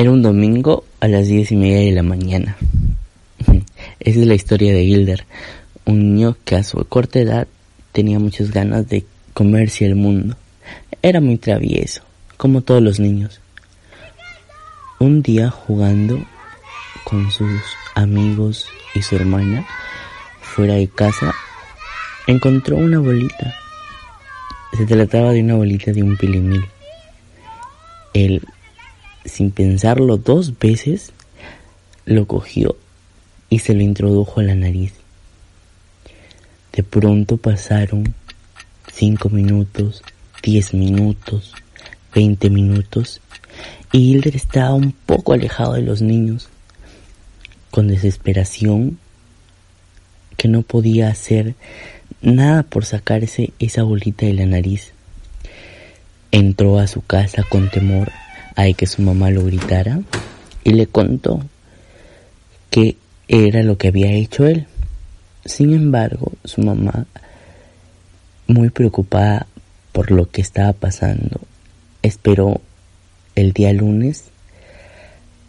Era un domingo a las diez y media de la mañana. Esa es la historia de Hilder, un niño que a su corta edad tenía muchas ganas de comerse el mundo. Era muy travieso, como todos los niños. Un día jugando con sus amigos y su hermana fuera de casa, encontró una bolita. Se trataba de una bolita de un pilimil. Él sin pensarlo dos veces, lo cogió y se lo introdujo a la nariz. De pronto pasaron cinco minutos, diez minutos, veinte minutos, y Hilder estaba un poco alejado de los niños, con desesperación, que no podía hacer nada por sacarse esa bolita de la nariz. Entró a su casa con temor hay que su mamá lo gritara y le contó qué era lo que había hecho él. Sin embargo, su mamá, muy preocupada por lo que estaba pasando, esperó el día lunes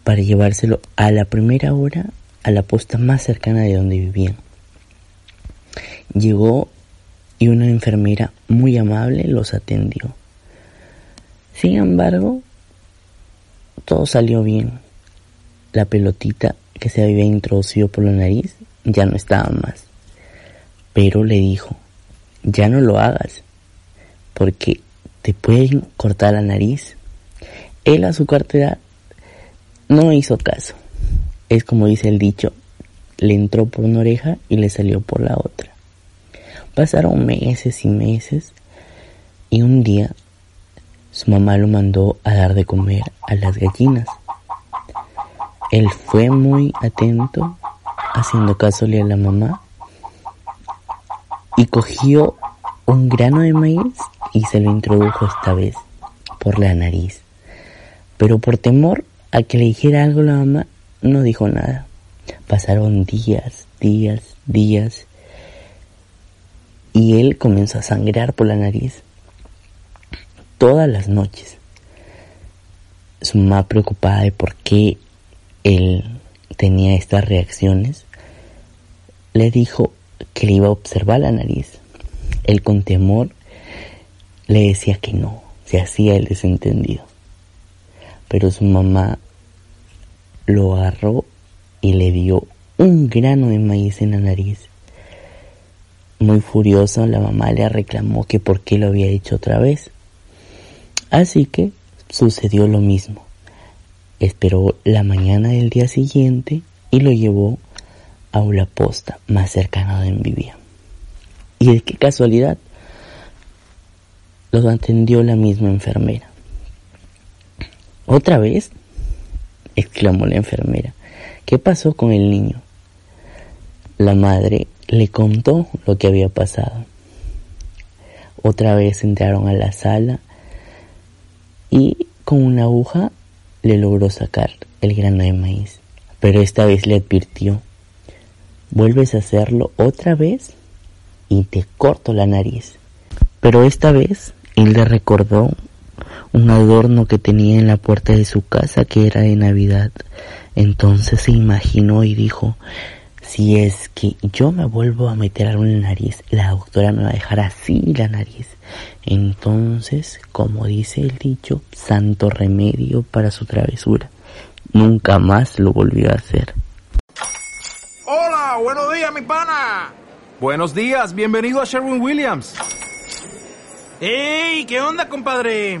para llevárselo a la primera hora a la posta más cercana de donde vivían. Llegó y una enfermera muy amable los atendió. Sin embargo, todo salió bien. La pelotita que se había introducido por la nariz ya no estaba más. Pero le dijo, ya no lo hagas, porque te pueden cortar la nariz. Él a su cartera no hizo caso. Es como dice el dicho, le entró por una oreja y le salió por la otra. Pasaron meses y meses y un día su mamá lo mandó a dar de comer a las gallinas. Él fue muy atento, haciendo caso a la mamá, y cogió un grano de maíz y se lo introdujo esta vez por la nariz. Pero por temor a que le dijera algo la mamá, no dijo nada. Pasaron días, días, días, y él comenzó a sangrar por la nariz todas las noches. Su mamá preocupada de por qué él tenía estas reacciones, le dijo que le iba a observar la nariz. Él con temor le decía que no, se hacía el desentendido. Pero su mamá lo agarró y le dio un grano de maíz en la nariz. Muy furioso, la mamá le reclamó que por qué lo había hecho otra vez. Así que sucedió lo mismo. Esperó la mañana del día siguiente y lo llevó a una posta más cercana de donde vivía. Y de qué casualidad, los atendió la misma enfermera. ¿Otra vez? exclamó la enfermera. ¿Qué pasó con el niño? La madre le contó lo que había pasado. Otra vez entraron a la sala y con una aguja le logró sacar el grano de maíz. Pero esta vez le advirtió, vuelves a hacerlo otra vez y te corto la nariz. Pero esta vez él le recordó un adorno que tenía en la puerta de su casa que era de Navidad. Entonces se imaginó y dijo, si es que yo me vuelvo a meter algo en la nariz, la doctora me va a dejar así la nariz. Entonces, como dice el dicho, santo remedio para su travesura. Nunca más lo volvió a hacer. Hola, buenos días, mi pana. Buenos días, bienvenido a Sherwin Williams. ¡Ey! ¿Qué onda, compadre?